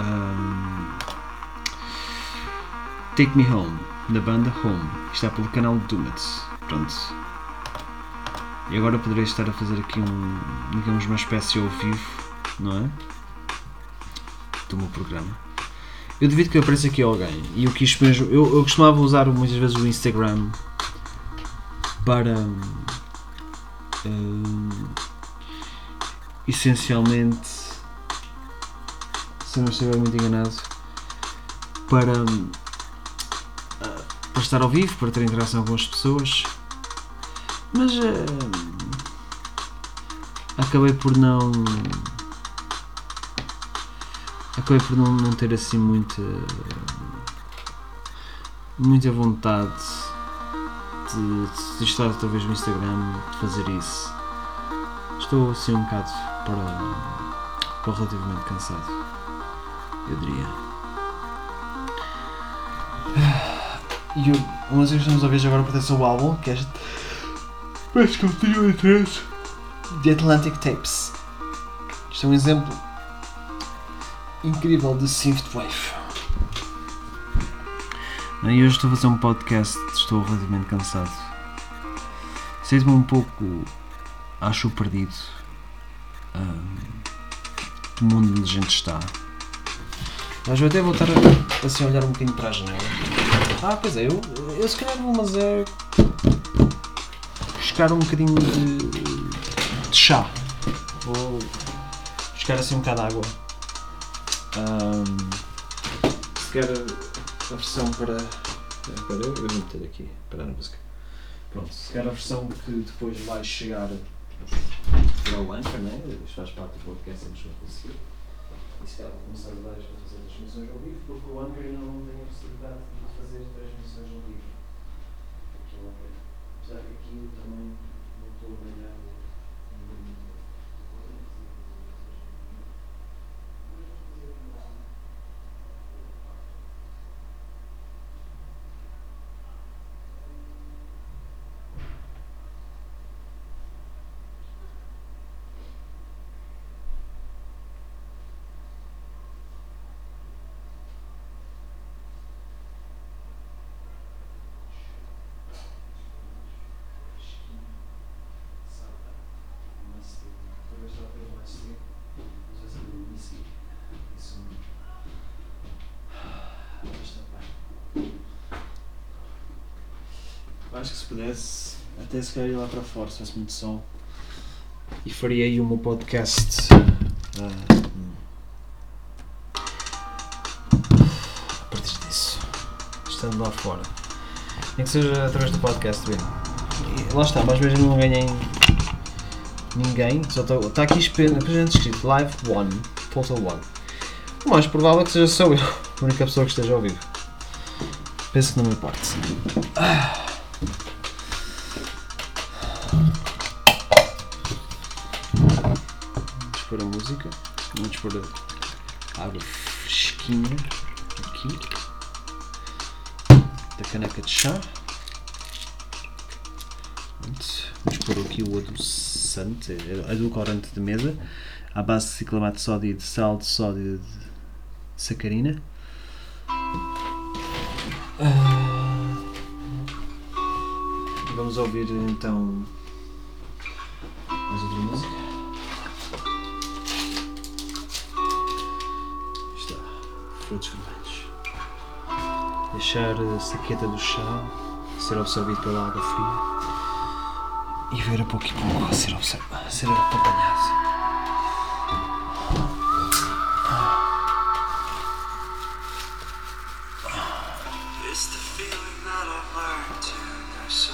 Um, Take Me Home, da banda Home. Está pelo canal Dumet. Pronto. E agora poderei estar a fazer aqui um, digamos, uma espécie ao vivo, não é? Do meu programa. Eu devido que apareça aqui alguém e eu quis mesmo. Eu, eu costumava usar muitas vezes o Instagram para. hum, essencialmente. Se não estiver muito enganado. Para. hum, para estar ao vivo, para ter interação com as pessoas. Mas. hum, acabei por não acabei por não, não ter assim muita muita vontade de, de estar outra vez no Instagram de fazer isso estou assim um bocado para, para relativamente cansado eu diria e eu, a música que estamos a ouvir agora pertence ao álbum que é mas continua a trás The Atlantic Tapes isto é um exemplo incrível de Synthwave. E hoje estou a fazer um podcast, estou relativamente cansado. Sinto-me um pouco, acho perdido hum, do mundo onde a gente está. Mas vou até voltar a, assim, a olhar um bocadinho para a janela. Ah, pois é, eu, eu se calhar vou, mas é. buscar um bocadinho de, de chá. Vou buscar assim um bocado de água. Ahm, se quer a versão para. Espera, eu, eu vou meter aqui, para a música. Pronto, se quer a versão que depois vai chegar para o Anchor, né? Isto faz parte do podcast, temos que conseguir. E se calhar vou começar a dar para fazer transmissões ao vivo, porque o Anchor não tem a possibilidade de fazer transmissões ao vivo. Aquilo é- Apesar que aqui eu também não estou a Acho que se pudesse, até se calhar ir lá para fora, se fosse muito som. E faria aí o meu podcast. ah, a partir disso. Estando lá fora. Nem que seja através do podcast, bem. E lá está, mas mesmo não ganhei ninguém. Só está aqui apenas escrito Live One, Total One. O mais provável é que seja só eu, a única pessoa que esteja ao vivo. Penso que não me importa. Vamos música. Vamos pôr a água fresquinha aqui. Da caneca de chá. Vamos pôr aqui o adoçante, edulcorante de mesa, à base de ciclamato de sódio de sal de sódio de sacarina. Ah. Vamos ouvir então Deixar a saqueta do chá ser absorvido pela água fria e ver a pouco e pouco ser, ser acompanhado. So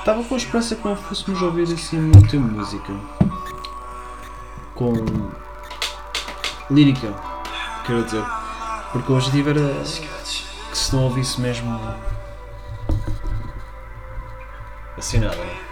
Estava com a esperança que não fôssemos ouvir assim muita música. Com lírica, quero dizer. Porque o objetivo era que se não ouvisse mesmo assim nada. né?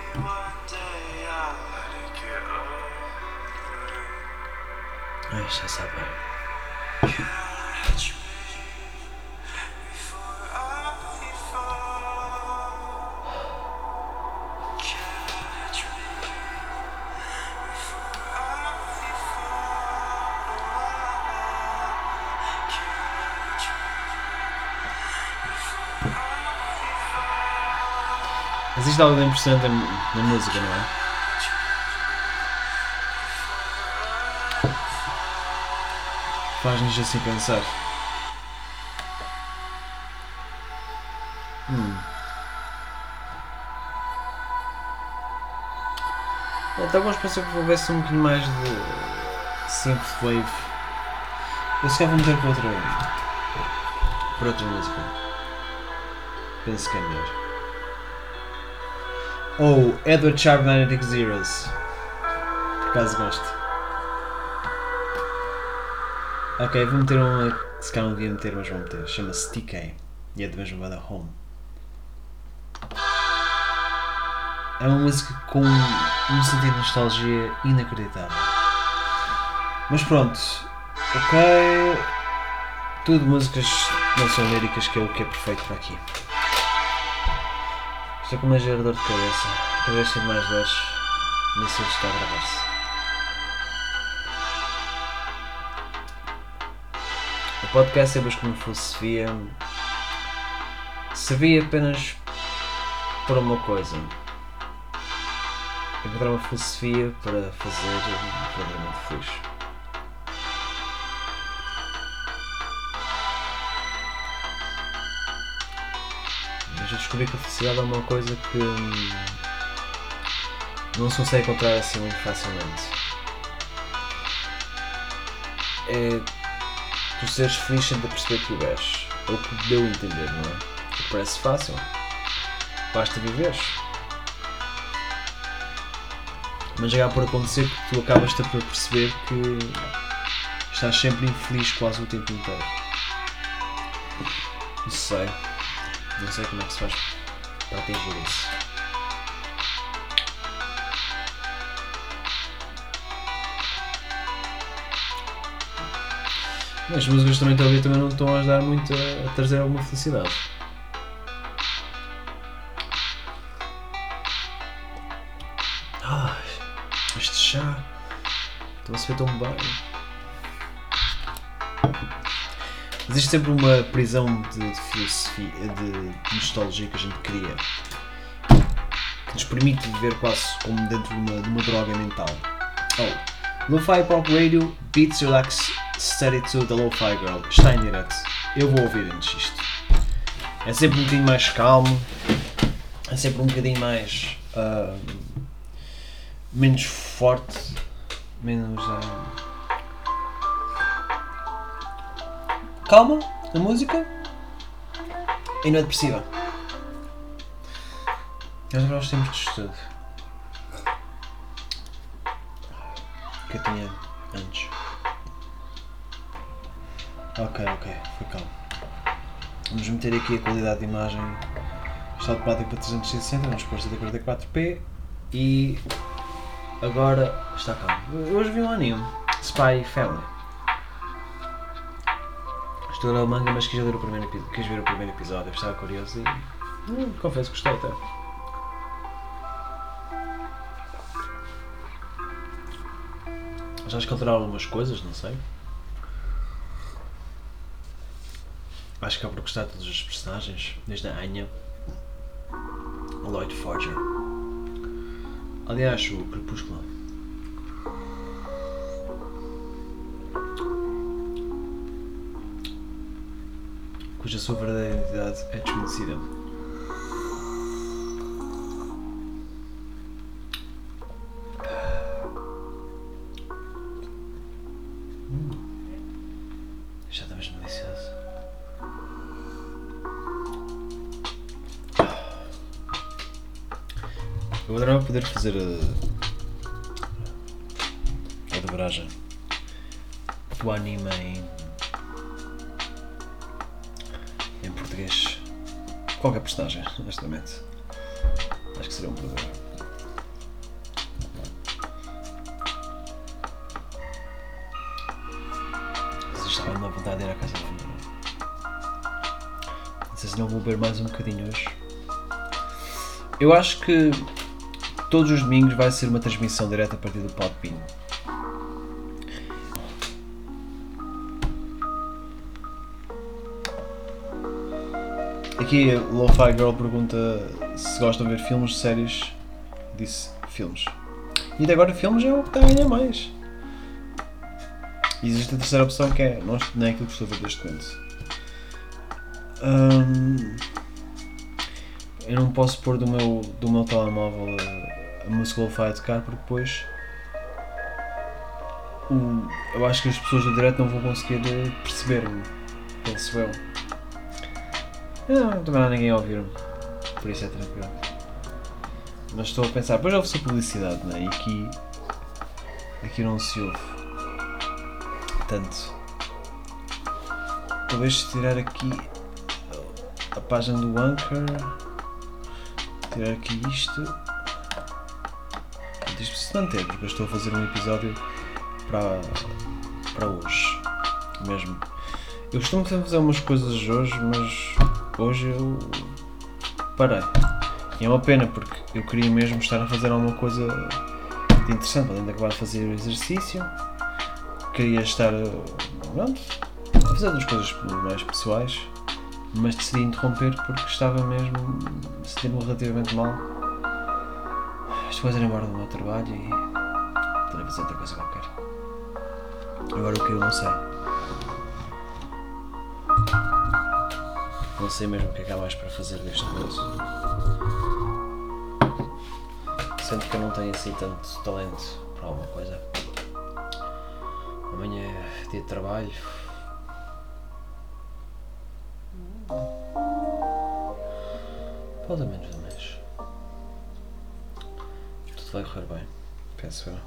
Existe algo de na, na música, não é? Faz-nos assim pensar. Hum. Então vamos pensar que houvesse um bocadinho mais de synthwave. Eu se calhar vou meter para outra, para outra música. Penso que é melhor. Ou Edward Sharp Magnetic Zeros. Por acaso gosto. Ok, vou meter que se calhar não devia meter, mas vou meter. Chama-se TK e é da mesma banda Home. É uma música com um sentido de nostalgia inacreditável. Mas pronto, ok. Tudo músicas não são líricas, que é o que é perfeito para aqui. Estou com uma gerador de cabeça. Vez tenho mais sei se está a gravar-se. O podcast é como filosofia servia apenas para uma coisa. Encontrar uma filosofia para fazer um verdadeiramente feliz. Descobri que a felicidade é uma coisa que hum, não se consegue encontrar assim muito facilmente. É tu seres feliz sem te perceber que o és. É o que deu a entender, não é? O parece fácil. Basta viveres. Mas chega por acontecer que tu acabas-te por perceber que estás sempre infeliz quase o tempo inteiro. Não sei. Não sei como é que se faz para atingir isso. As músicas também estou a ouvir também não estão a ajudar muito a, a trazer alguma felicidade. Ai, este chá. Estou a se ver tão bem. Existe sempre uma prisão de, de filosofia, de nostalgia que a gente cria. Que nos permite viver quase como dentro de uma, de uma droga mental. Oh, Lo-Fi Pop Radio Beats Relax Study to the Lo-Fi Girl está em direto. Eu vou ouvir antes isto. É sempre um bocadinho mais calmo, é sempre um bocadinho mais. Uh, menos forte, menos. Uh, calma na música e não é depressiva. Nós nós temos de estudo. Que eu tinha antes. Ok, ok, foi calmo. Vamos meter aqui a qualidade de imagem. Está automático para 360, vamos pôr 144p e agora está calmo. Hoje vi um anime, Spy Family. Ler o manga, mas quis, ler o primeiro, quis ver o primeiro episódio, estava curioso e hum, confesso que gostei até. Já acho que alteraram algumas coisas, não sei. Acho que é por gostar de todos os personagens, desde a Anya, a Lloyd Forger. Aliás, o Crepúsculo. Cuja sua verdadeira identidade é desconhecida. Hum. Já está mesmo delicioso. Eu adorava poder fazer a. a dobragem do anime em Qualquer personagem, honestamente. Acho que seria um problema. Estava numa vontade de ir à casa de. Não sei se não vou beber mais um bocadinho hoje. Eu acho que Todos os domingos vai ser uma transmissão direta a partir do Podbean. Aqui Lo-Fi Girl pergunta se gostam de ver filmes, séries. Disse filmes. E até agora filmes é o que está a mais. Existe a terceira opção que é não, é aquilo que estou a ver neste momento. Hum, eu não posso pôr do meu, do meu telemóvel a, música lo-fi a tocar porque depois eu acho que as pessoas do direto não vão conseguir perceber-me. Penso eu. Não, também não há ninguém a ouvir-me. Por isso é tranquilo. Mas estou a pensar, depois ouve-se a publicidade, não é? E aqui. Aqui não se ouve. Tanto. Talvez tirar aqui a página do Anchor. Tirar aqui isto. Isto se manter, porque eu estou a fazer um episódio para, para hoje. Mesmo. Eu costumo fazer umas coisas hoje, mas hoje eu parei. E é uma pena porque eu queria mesmo estar a fazer alguma coisa de interessante, além de acabar de fazer o exercício. Queria estar pronto, a fazer outras coisas mais pessoais, mas decidi interromper porque estava mesmo sentindo relativamente mal. Estou a ir embora do meu trabalho e estou fazer outra coisa qualquer. Agora o que eu não sei. Não sei mesmo o que é que há mais para fazer deste momento. Sendo que eu não tenho assim tanto talento para alguma coisa. Amanhã é dia de trabalho. Pode menos de mês. Tudo vai correr bem, penso eu.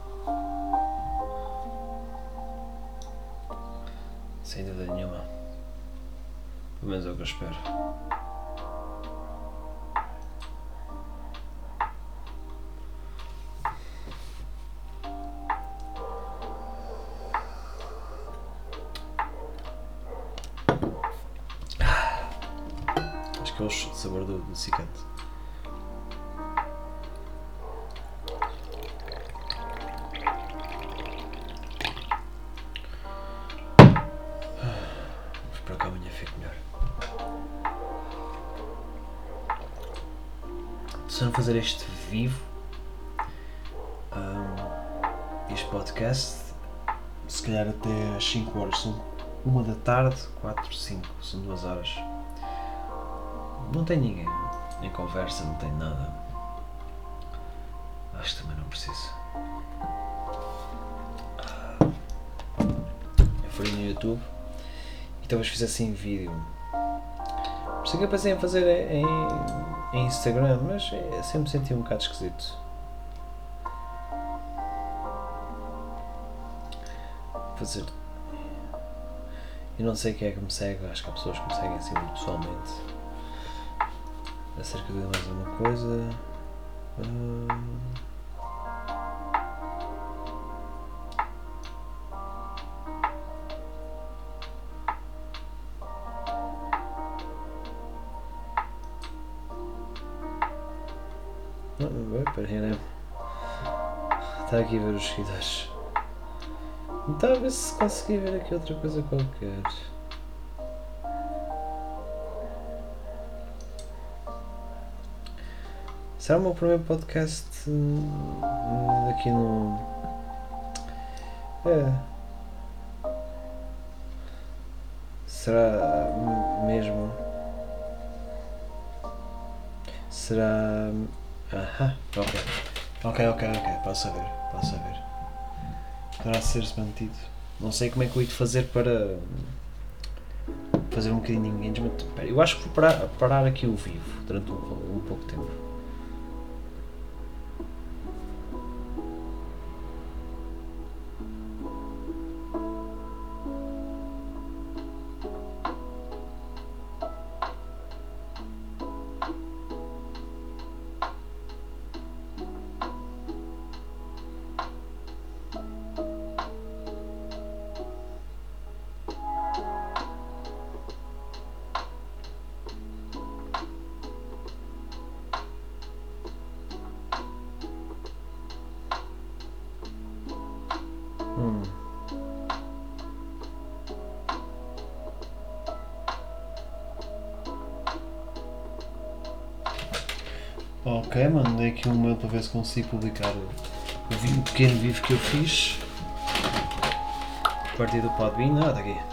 Sem dúvida nenhuma. Pelo menos é o que eu espero. Acho que é o sabor do, do cicante. Fazer este vivo, um, este podcast, se calhar até às 5 horas, são uma da tarde, 4, 5, são 2 horas. Não tem ninguém, nem conversa, não tem nada. Acho que também não preciso. Eu fui no YouTube e talvez fizesse em vídeo. Por isso é que eu pensei em fazer em, em Instagram, mas é, sempre senti um bocado esquisito. Fazer. Eu não sei quem é que me segue, acho que há pessoas que me seguem assim pessoalmente. Acerca de mais uma coisa. Hum... Está aqui a ver os seguidores. Então, a ver se consegui ver aqui outra coisa qualquer. Será o meu primeiro podcast hum, aqui no. É. Será mesmo? Será. Aham, ok. Ok, ok, ok, posso saber, posso saber. Poderá ser-se mantido. Não sei como é que eu ia fazer para fazer um bocadinho de engagement. Eu acho que vou parar, parar aqui o vivo durante um, um pouco tempo. Aqui um para ver se consigo publicar o, o pequeno vivo que eu fiz. A partir do Podbean. Está aqui.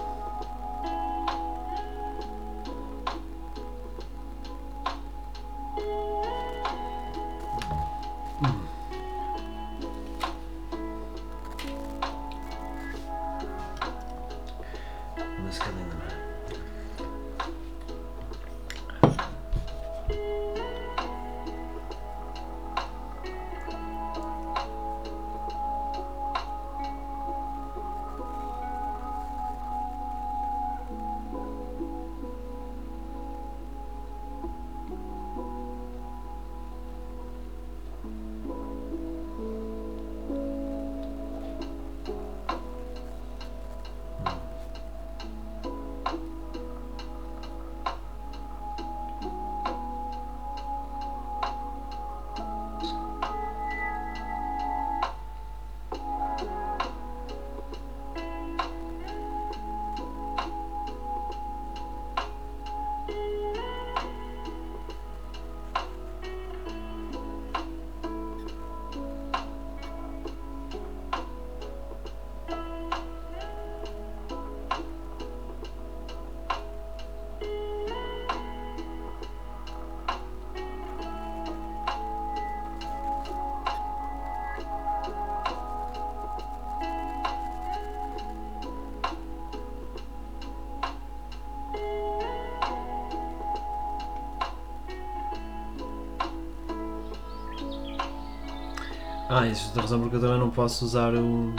Ah, isso é a razão porque eu também não posso usar o.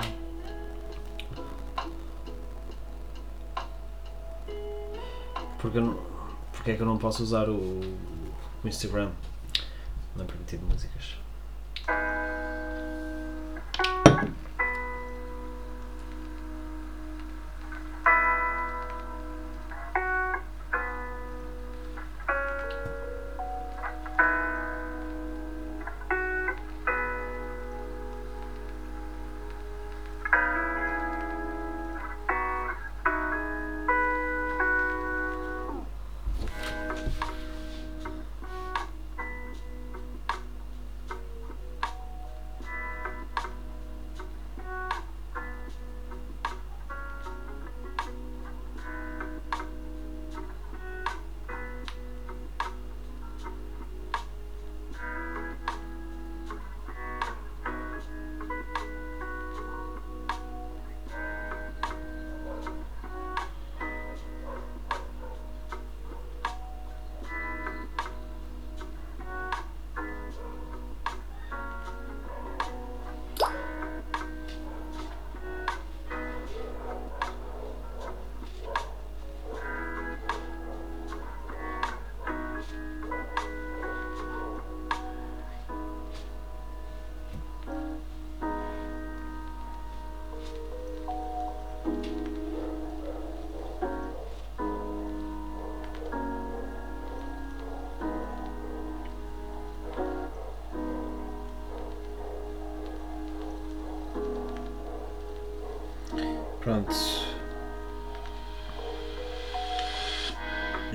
Porque, não... porque é que eu não posso usar o, o Instagram?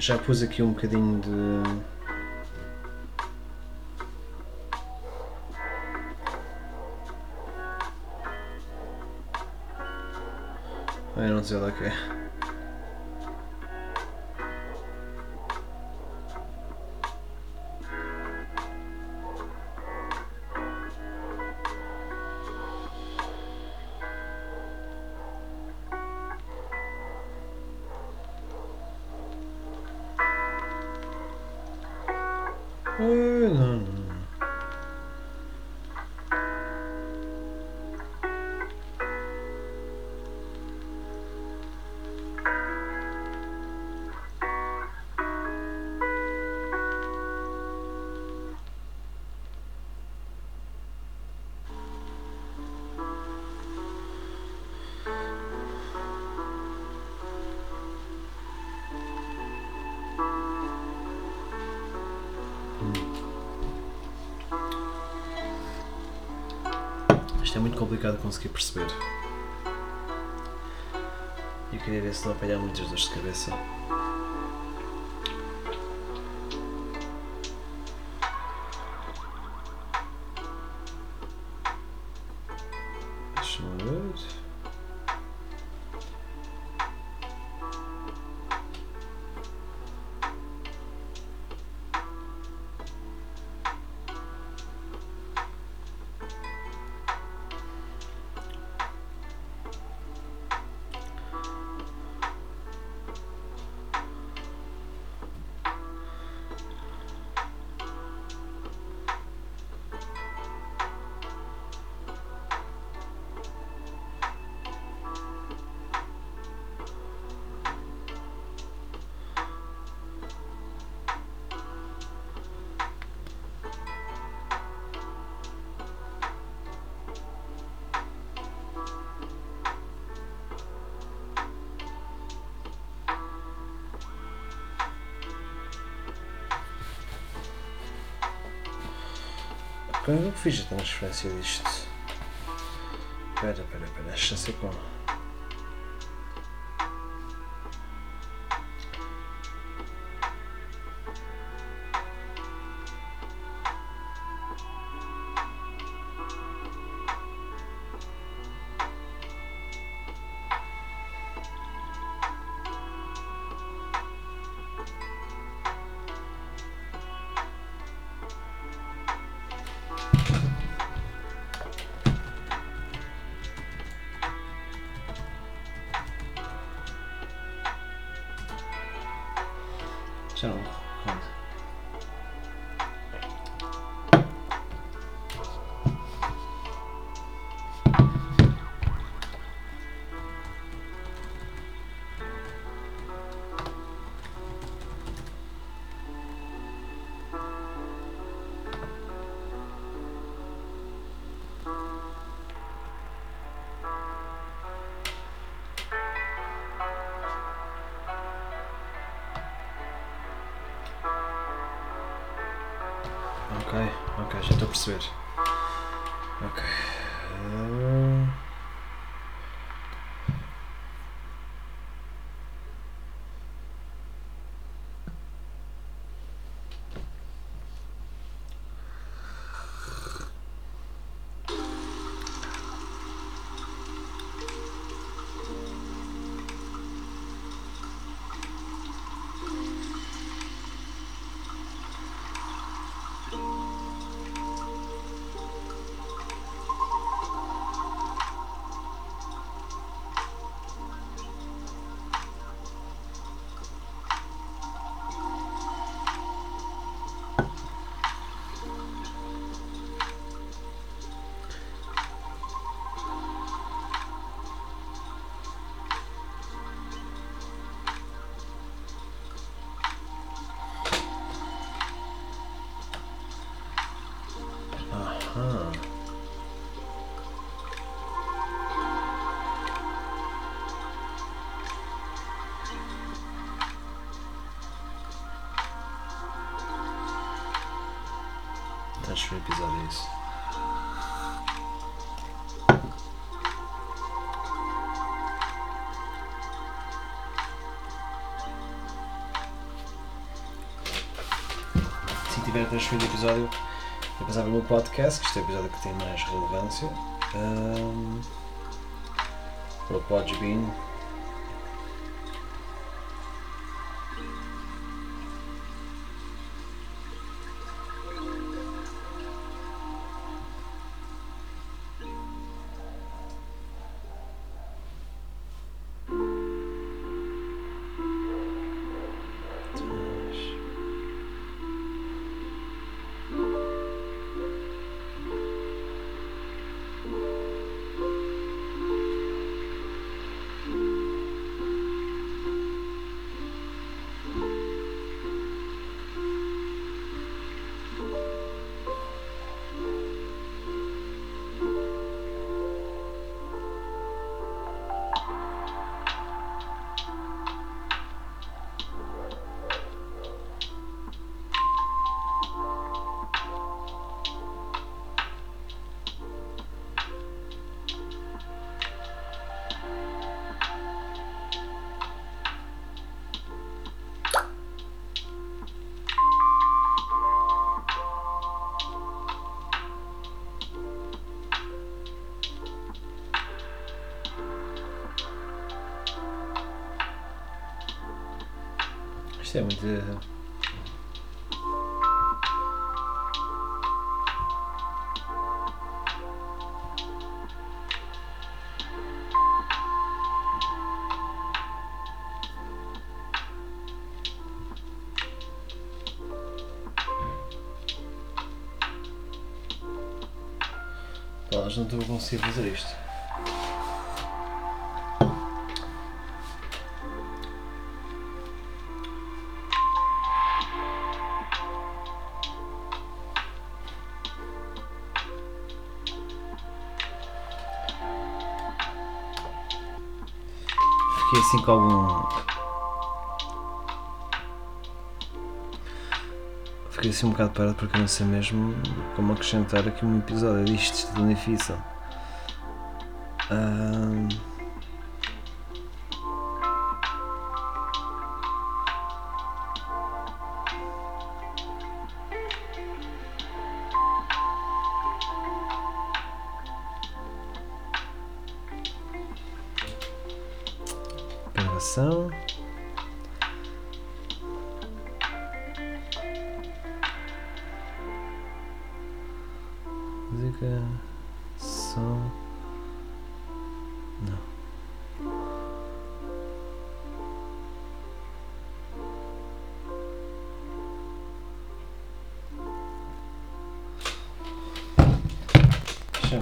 Já pus aqui um bocadinho de. Eu não sei onde é que é. Complicado conseguir perceber. Eu queria ver se não apanhar muitas dores de cabeça. Como é eu fiz a transferência disto? Espera, espera, espera, deixa eu ser como. Transferir episódio é isso. Se tiver a transferir o episódio, eu pensava no podcast, que este é o episódio que tem mais relevância. Um, para o Podbean. É muito. Não estou a conseguir fazer isto. Assim com algum. Fiquei assim um bocado parado porque não sei mesmo como acrescentar aqui um episódio isto é tão difícil. Ahm.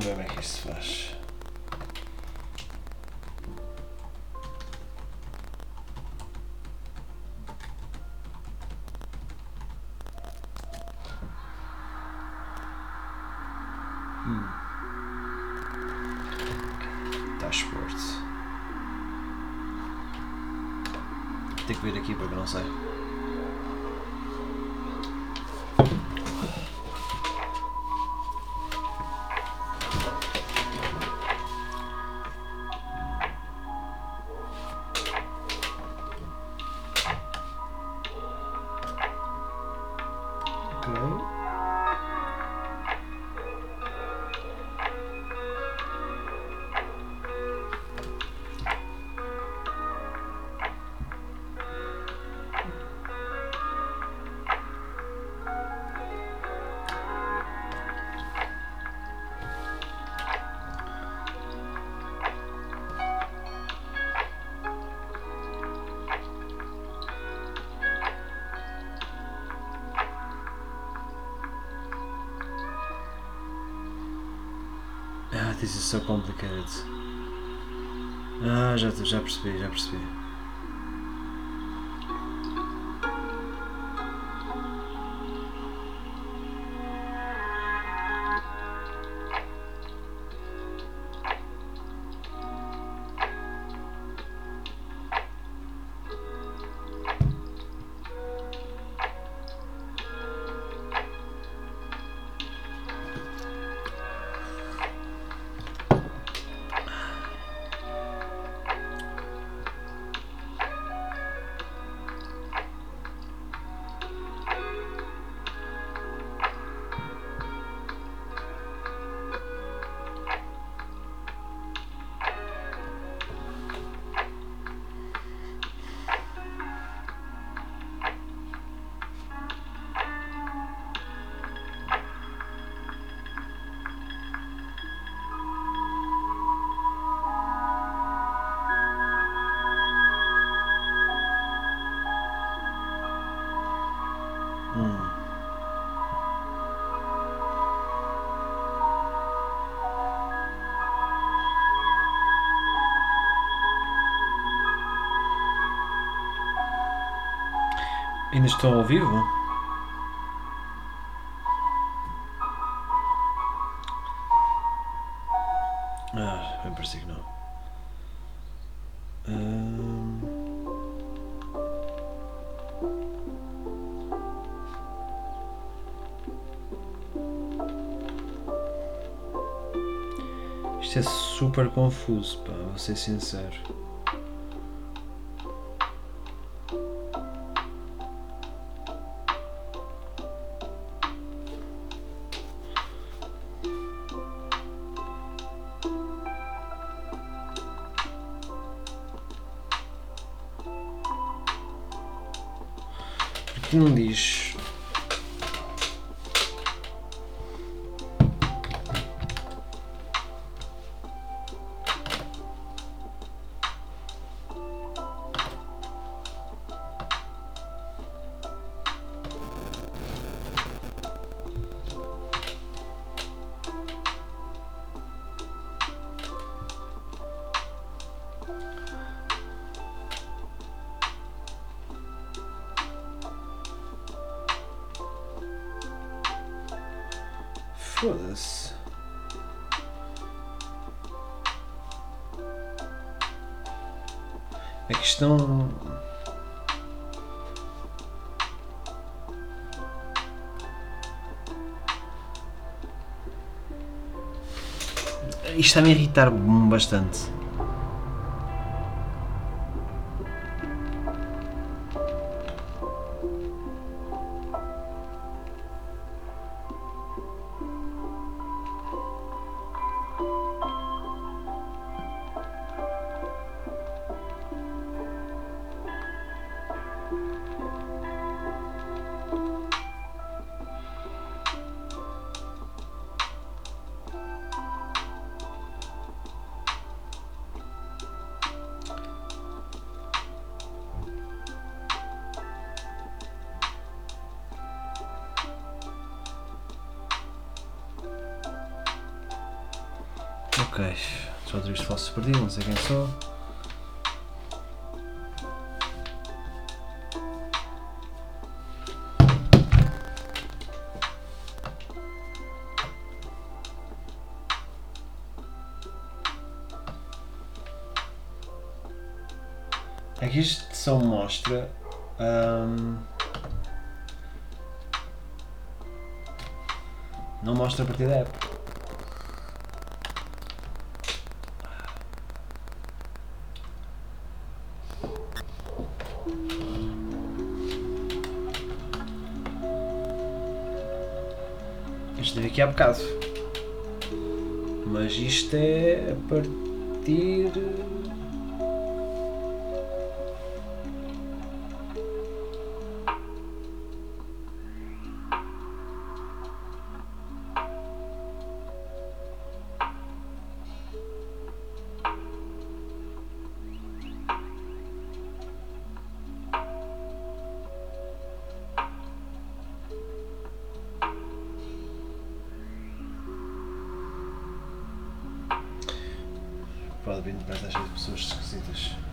Deixa eu ver this is so complicated. Ah, já, já percebi, já percebi. Ainda estão ao vivo? Ah, bem parecia que não. Ahm. Isto é super confuso, pá, vou ser sincero. Foda-se. A questão. Isto está-me irritar bastante. Partir da app. Isto teve aqui há bocado. Mas isto é a partir. Para estar cheio de pessoas esquisitas.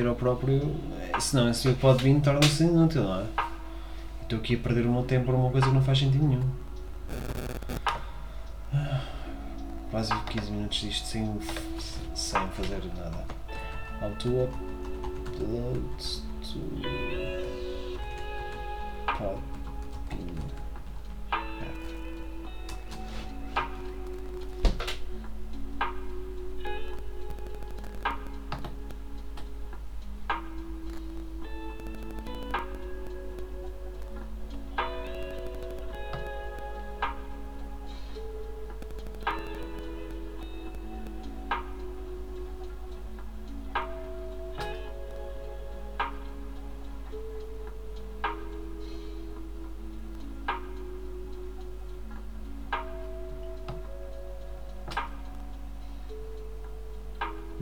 Ir ao próprio. Senão assim o pode vir torna-se inútil, não é? Estou aqui a perder o meu tempo por uma coisa que não faz sentido nenhum. Ah, Quase 15 minutos disto sem, sem fazer nada. Auto upload to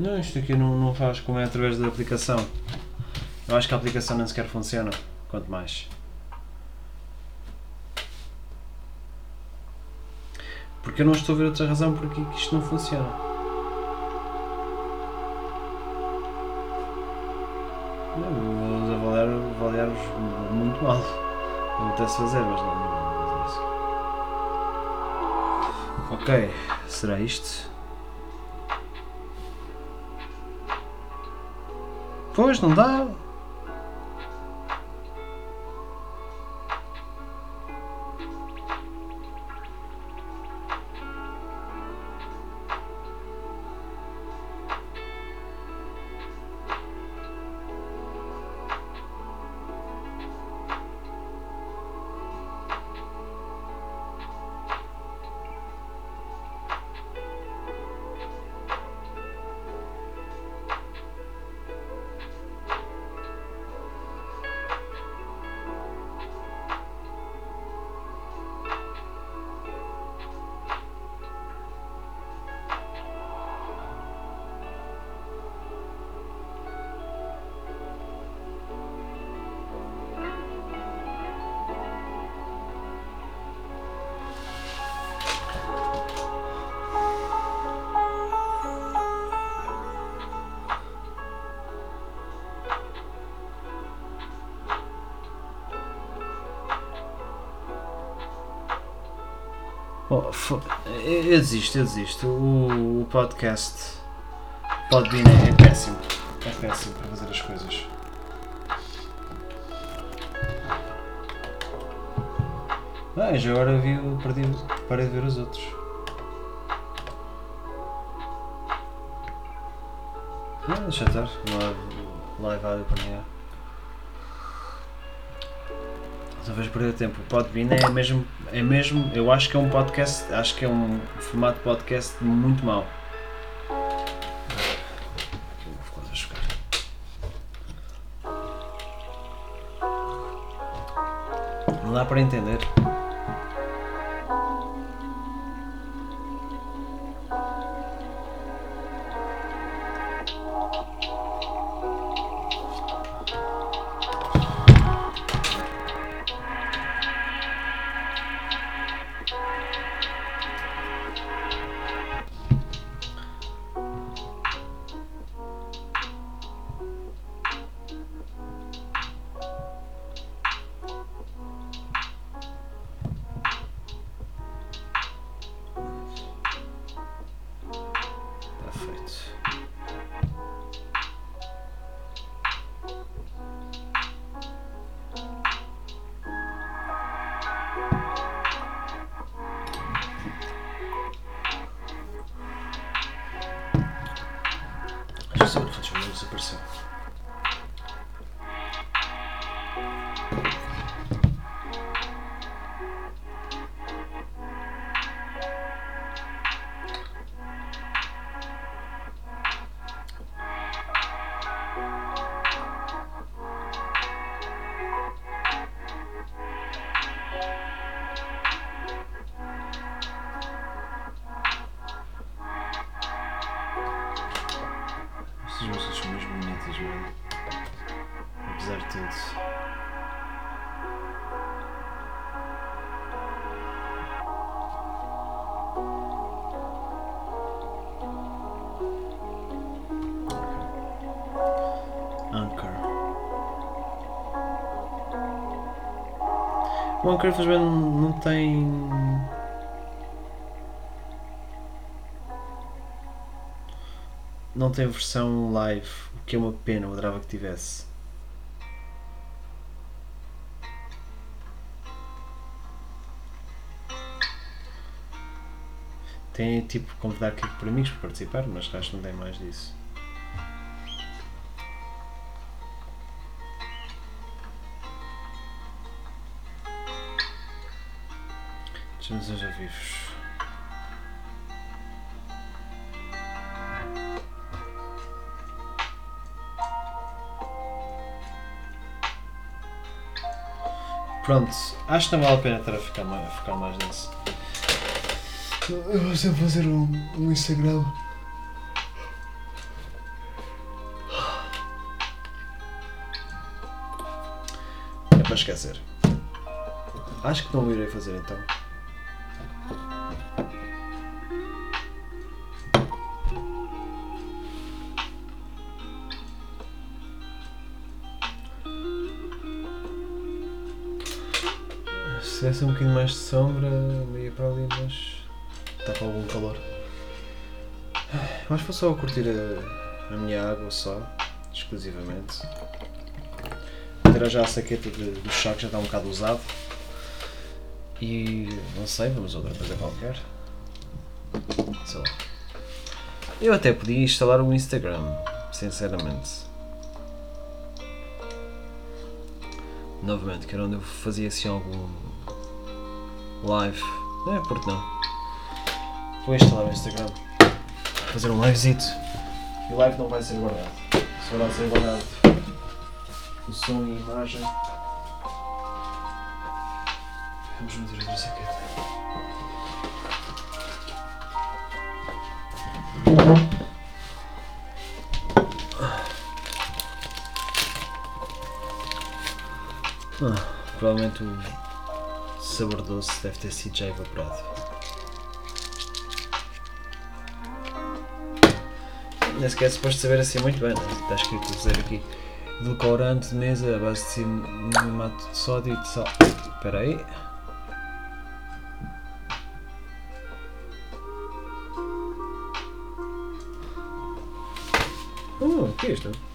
Não, isto aqui não, não faz como é através da aplicação. Eu acho que a aplicação nem sequer funciona. Quanto mais. Porque eu não estou a ver outra razão porque que isto não funciona. Não, vou avaliar, avaliar-vos muito mal. Não apetece fazer, mas não, não vou fazer isso. Ok, será isto? Pois, não dá. Eu desisto, eu desisto. O, o podcast Podbean é, é péssimo. É péssimo para fazer as coisas. Ah, já agora vi, o- perdi, parei de ver os outros. Ah, deixa estar. Live, live áudio para mim. Só vejo perder tempo. O Podbean é mesmo, é mesmo, eu acho que é um podcast, acho que é um formato de podcast muito mau. Não dá para entender. Anchor, infelizmente, não tem. Não tem versão live, o que é uma pena, eu adorava que tivesse. Tem tipo convidar aqui por amigos para participar, mas acho que não tem mais disso. Deixa-nos hoje a vivos. Pronto, acho que não vale a pena estar a ficar mais, ficar mais nisso. Eu vou sempre fazer um, um Instagram. É para esquecer. Acho que não o irei fazer então. Um bocadinho mais de sombra, eu ia para ali, mas está com algum calor. Mas foi só curtir a, a minha água só, exclusivamente. Tirar já a saqueta de- do chá que já está um bocado usado. E não sei, vamos outra coisa qualquer. Sei lá. Eu até podia instalar o Instagram, sinceramente. Novamente, que era onde eu fazia assim algum live. É, porque não? Vou instalar o Instagram. Fazer um livezito. E o live não vai ser guardado. Só vai ser guardado o som e a imagem. Vamos meter outra saqueta. Ah, provavelmente o sabor doce deve ter sido já evaporado. Nem sequer é suposto saber assim muito bem, é? está escrito dizer aqui. Glucorante de mesa à base de cimato de sódio e de sal. Espera aí. Uh, o que é isto?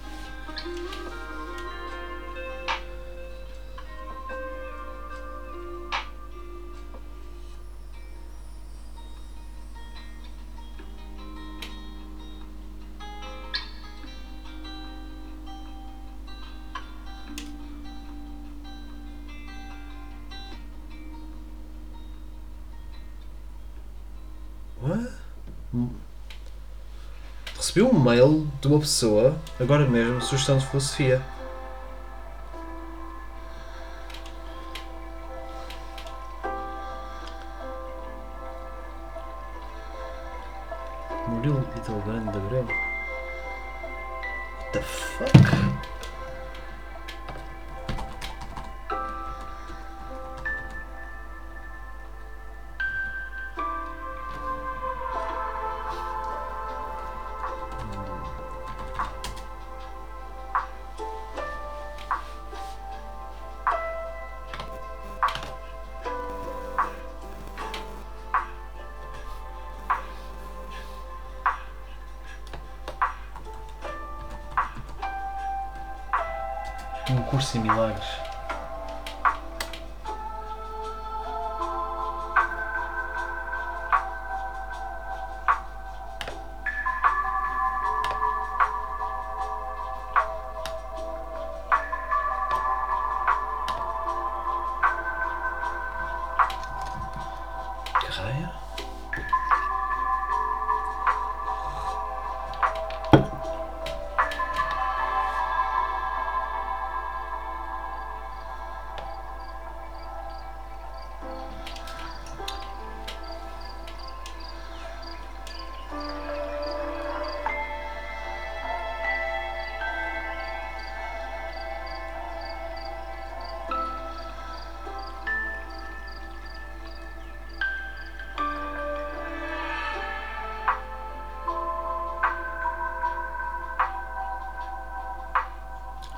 Recebi um mail de uma pessoa, agora mesmo, sugestão de filosofia.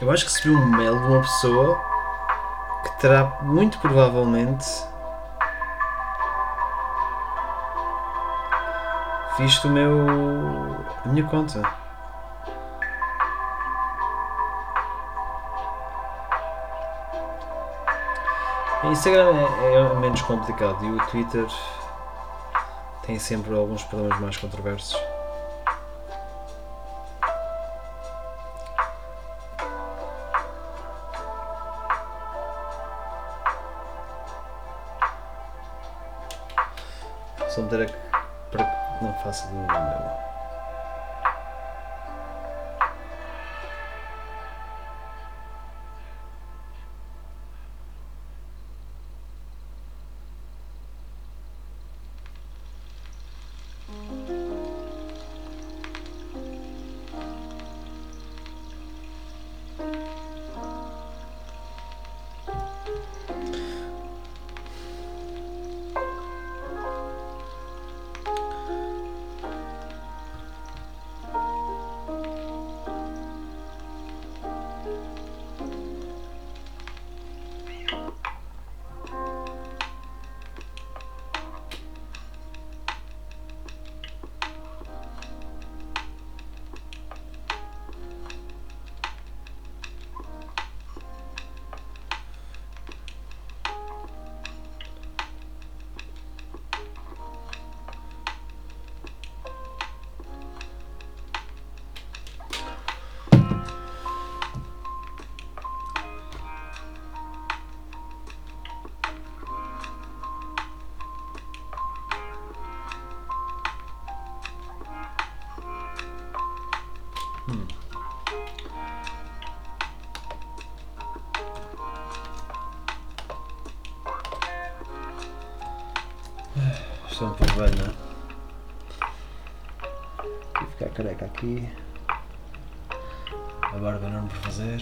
Eu acho que recebi um mail de uma pessoa que terá muito provavelmente visto o meu. a minha conta. O Instagram é, é menos complicado e o Twitter tem sempre alguns problemas mais controversos. Para que não faça do meu. Velho, não? Vou ficar careca aqui. A barba enorme por fazer.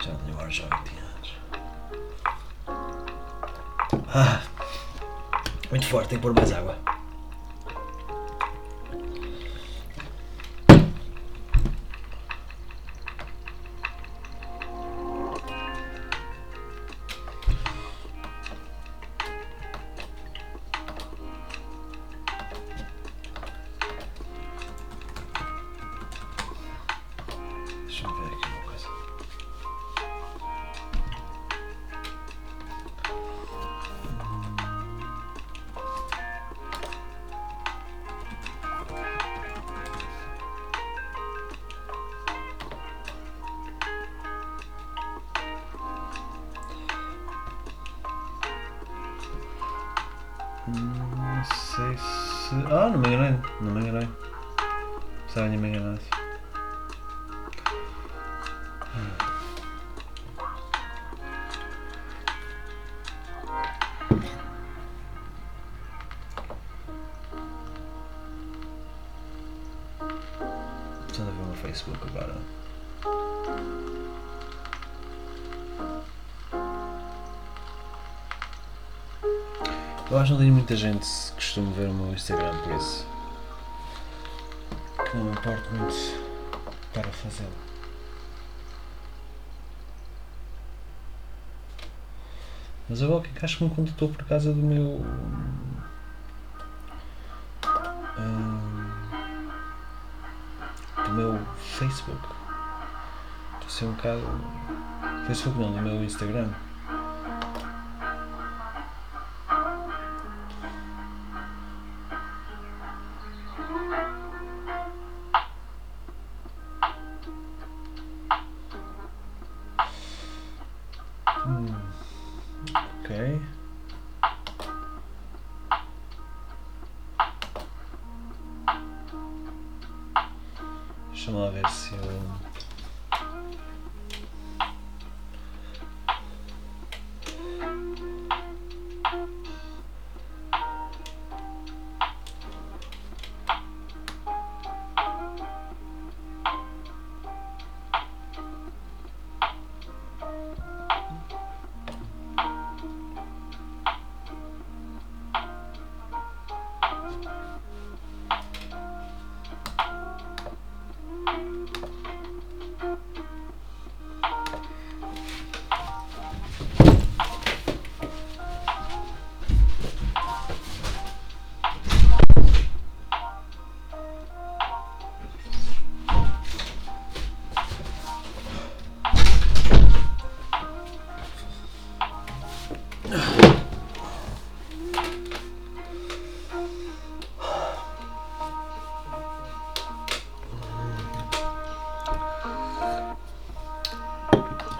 Já não agora já 20 anos. Ah, muito forte, tem que pôr mais água. A ver o meu Facebook agora. Eu acho que não tenho muita gente que costuma ver o meu Instagram, por isso. Que não me importo muito para fazê-lo. Mas eu acho que me contactou por causa do meu. Facebook. Estou a ser um bocado. Facebook não, do meu Instagram.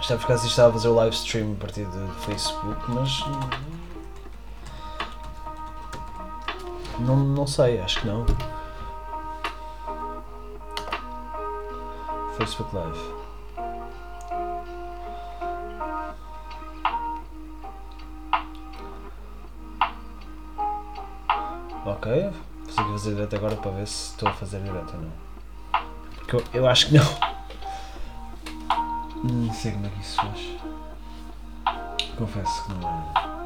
Estava por causa estava a fazer o live stream a partir do Facebook, mas. Não, não sei, acho que não. Facebook Live. Ok, vou que fazer direto agora para ver se estou a fazer direto ou não. Porque eu, eu acho que não. Sei como é que isso faz. Confesso que não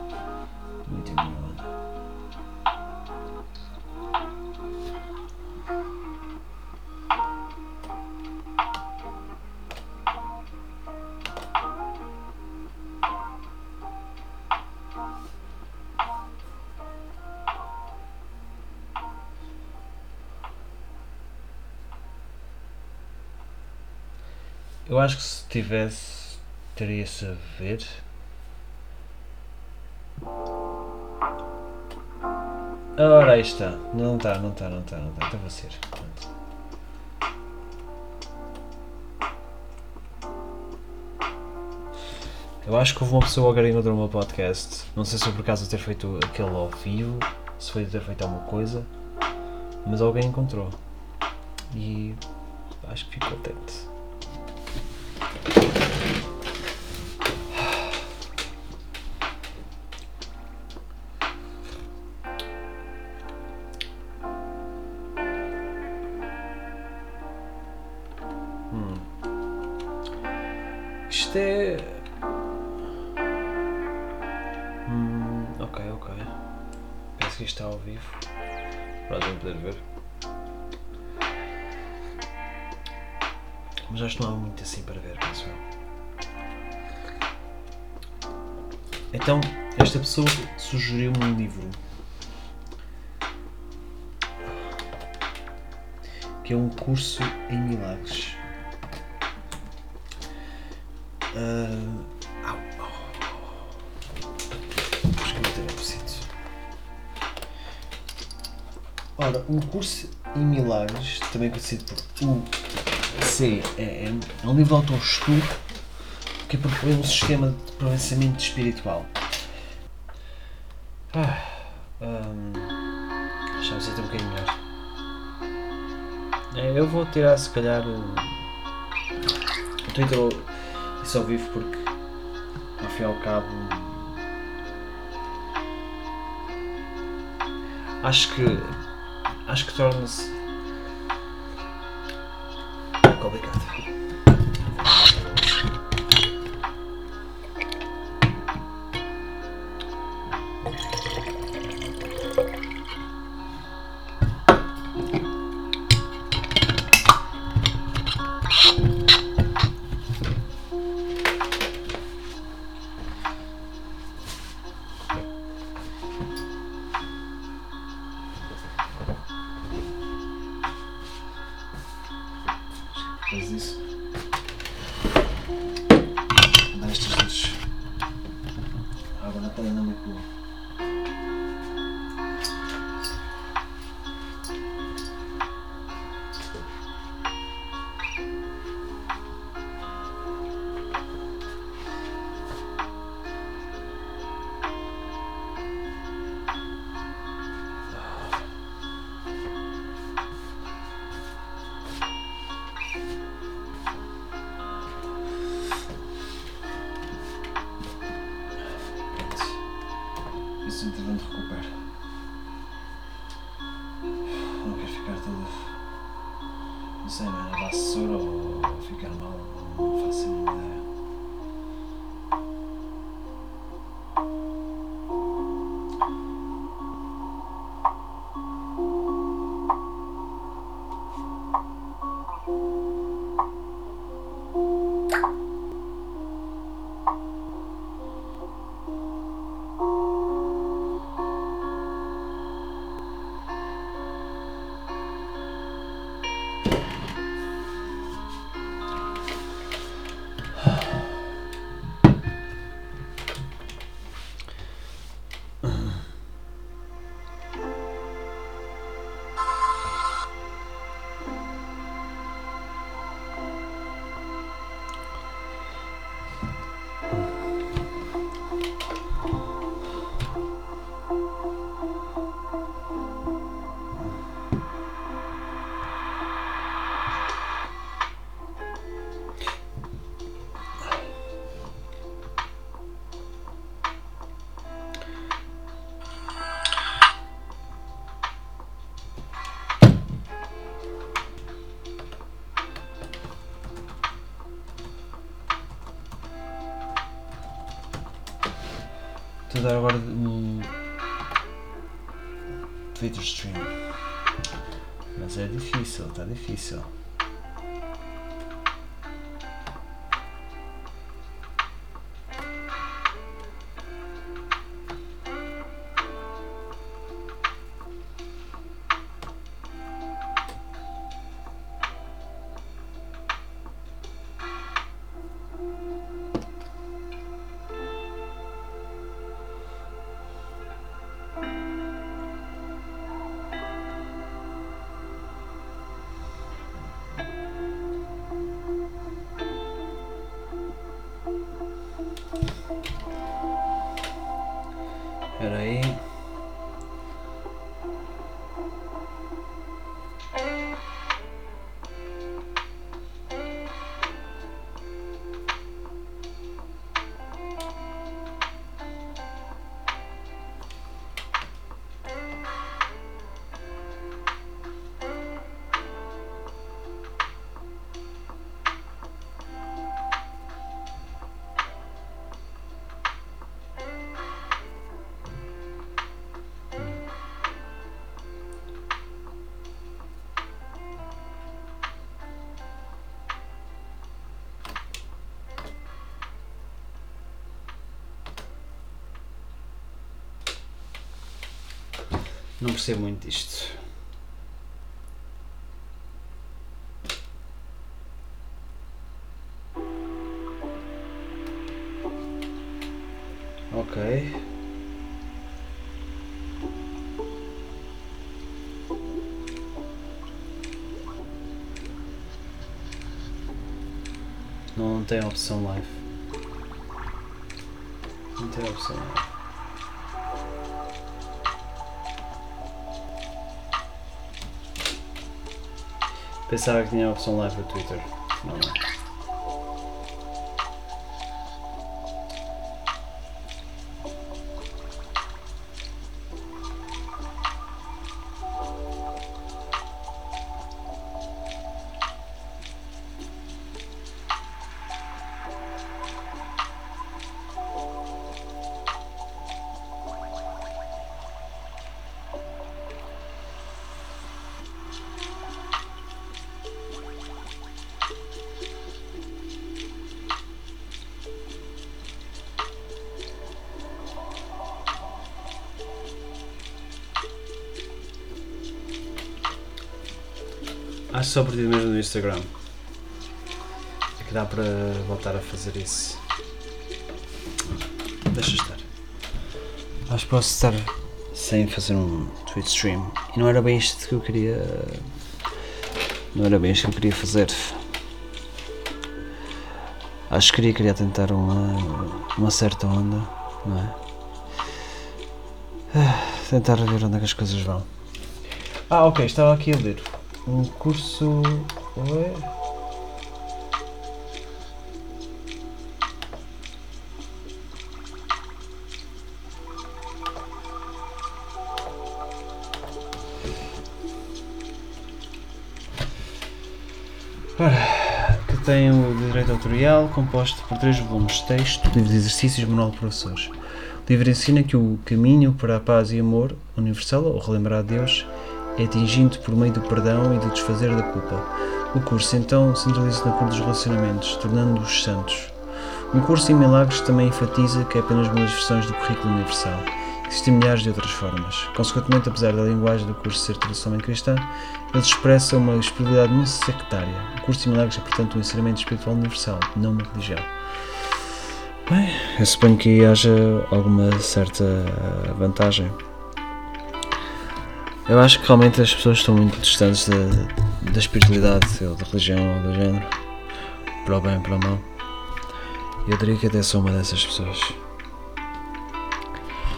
tivesse, teria-se a ver. Ora, aí está. Não está, não está, não está, não está. Então vou ser. Pronto. Eu acho que houve uma pessoa agora encontrou o meu podcast. Não sei se foi por causa de ter feito aquele ao vivo, se foi de ter feito alguma coisa, mas alguém encontrou. E acho que fico contente. Então, esta pessoa sugeriu-me um livro. Que é um curso em milagres. Ah, au, au. Que eu. Ora, um curso em milagres, também conhecido por UCEM, é um livro de autoestudo que propõe um sistema de pensamento espiritual. Ah, hum, Já me sinto um bocadinho melhor. É, eu vou tirar se calhar o Twitter isso ao vivo porque ao fim e ao cabo acho que acho que torna-se sei, não é? Vassoura ou ficar mal. Não faço a ideia. Dar agora um Twitter stream. Mas é difícil, está difícil. Espera aí. Não percebo muito disto. Ok. Não tem opção live. Não tem opção live. Pensava que tinha a opção live do Twitter. Não, não. Acho só a partir mesmo no Instagram. É que dá para voltar a fazer isso. Deixa estar. Acho que posso estar sem fazer um tweet stream. E não era bem isto que eu queria. Não era bem isto que eu queria fazer. Acho que queria, queria tentar uma, uma certa onda, não é? Ah, Tentar ver onde é que as coisas vão. Ah, ok, estava aqui a ler um curso. Ué? Ora, que tem o direito autorial composto por três volumes texto, livro de exercícios manual de professores. O livro ensina que o caminho para a paz e amor universal, ou relembrar a Deus, atingido por meio do perdão e do desfazer da culpa. O curso então centraliza-se na cor dos relacionamentos, tornando-os santos. Um curso em milagres também enfatiza que é apenas uma das versões do currículo universal. Existem milhares de outras formas. Consequentemente, apesar da linguagem do curso ser tradicionalmente cristã, ele expressa uma espiritualidade não sectária. O curso de milagres é, portanto, um ensinamento espiritual universal, não uma religião. Bem, eu suponho que haja alguma certa eh, vantagem. Eu acho que realmente as pessoas estão muito distantes da, da espiritualidade, ou da religião, ou do género. Para o bem ou para o mal. Eu diria que até sou uma dessas pessoas.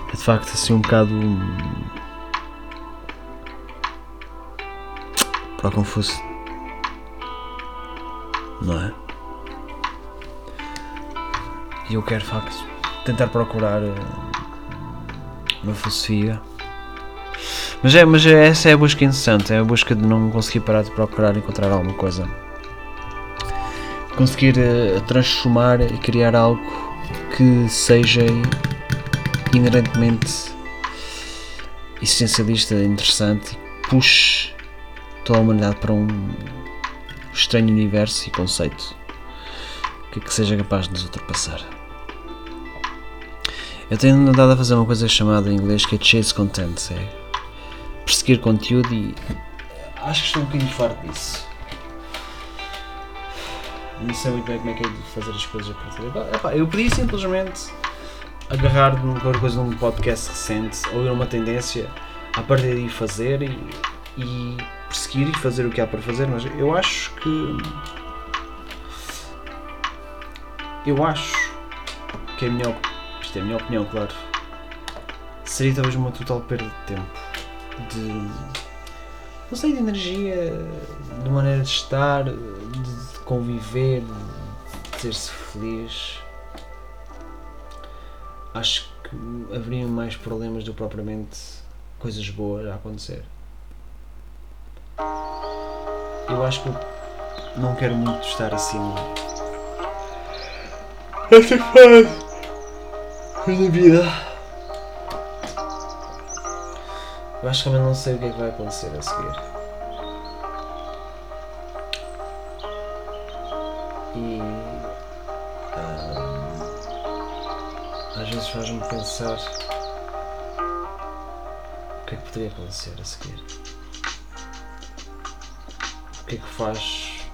É de facto assim um bocado. Para o confuso. Não é? E eu quero de facto tentar procurar eh, uma filosofia. Mas, é, mas é, essa é a busca incessante, é a busca de não conseguir parar de procurar encontrar alguma coisa. Conseguir eh, transformar e criar algo que seja inerentemente existencialista, interessante e puxe toda a humanidade para um estranho universo e conceito que, que seja capaz de nos ultrapassar. Eu tenho andado a fazer uma coisa chamada em inglês que é chase content, é perseguir conteúdo e acho que estou um bocadinho farto disso. Não sei muito bem como é que é de fazer as coisas a partir de Eu podia simplesmente agarrar de qualquer coisa num podcast recente ou ir a uma tendência a partir daí fazer e, e perseguir e fazer o que há para fazer, mas eu acho que eu acho que é a minha, isto é a minha opinião, claro, seria talvez uma total perda de tempo, de não sei, de energia, de maneira de estar, de conviver, de ser-se feliz. Acho que haveria mais problemas do que propriamente coisas boas a acontecer. Eu acho que não quero muito estar assim. Esta fase da vida. Eu acho que também não sei o que é que vai acontecer a seguir. E. ah, às vezes faz-me pensar. O que é que poderia acontecer a seguir? O que é que faz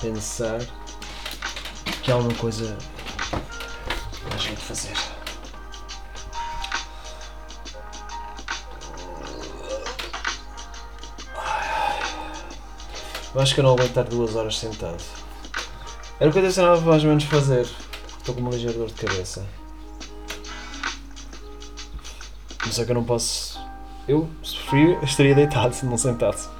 pensar que há alguma coisa a gente fazer? Eu acho que eu não aguento estar duas horas sentado. Era o que eu tencionava mais ou menos fazer. Estou com uma ligeira dor de cabeça. Mas é que eu não posso. Eu, se preferir, estaria deitado, não sentado.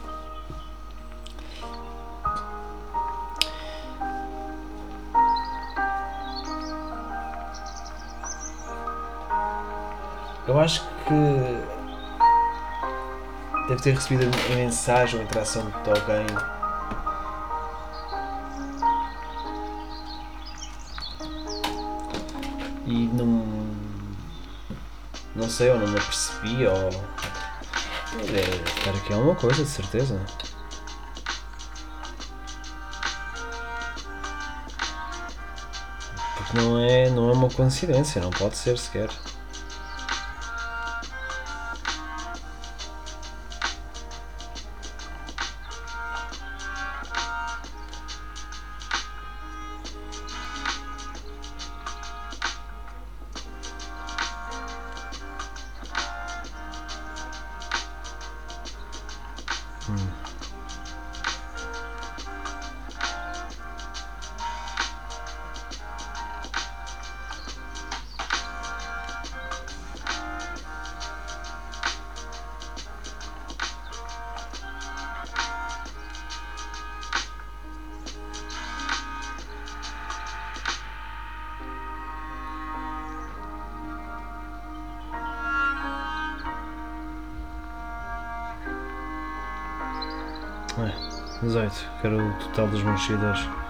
Eu acho que deve ter recebido a mensagem ou a interação de alguém E não. Não sei, ou não me apercebi, ou. Deve estar aqui alguma coisa, de certeza. Porque não é, não é uma coincidência, não pode ser sequer. Que era o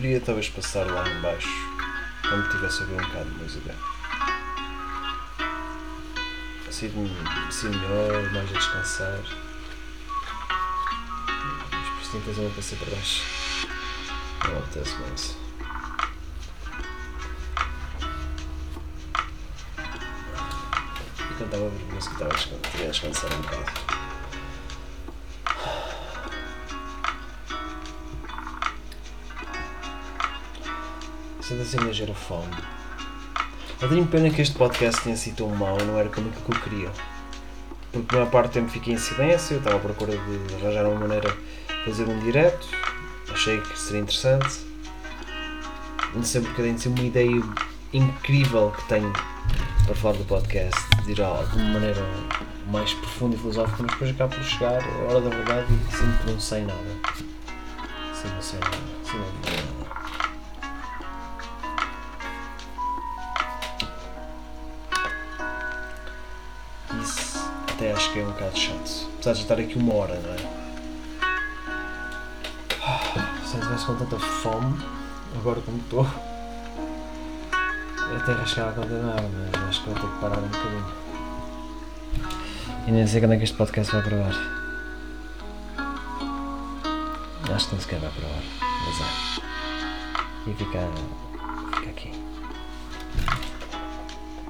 poderia talvez passar lá em baixo quando estivesse a ouvir um bocado de música. Assim, assim melhor, mais a descansar. Isso tens uma passei para baixo. Não apetece mais. E quando estava a música estava a descansar um bocado. Sinto assim a gera fome. Tenho pena que este podcast tenha sido tão mau, não era como que eu queria. Porque a maior parte do tempo fiquei em silêncio, estava à procura de arranjar uma maneira de fazer um direto, achei que seria interessante. Não sei porque tem de ser uma ideia incrível que tenho para falar do podcast, de ir de uma maneira mais profunda e filosófica, mas depois acabo por chegar a hora da verdade e sinto que não sei nada. Sim, não sei nada. Sim, não sei nada. Acho que é um bocado chato. Apesar de estar aqui uma hora, não é? Ah, Se eu estivesse com tanta fome, agora como estou, eu até arriscava a continuar, mas acho que vou ter que parar um bocadinho. E nem sei quando é que este podcast vai provar. Acho que nem sequer vai provar, mas é. E ficar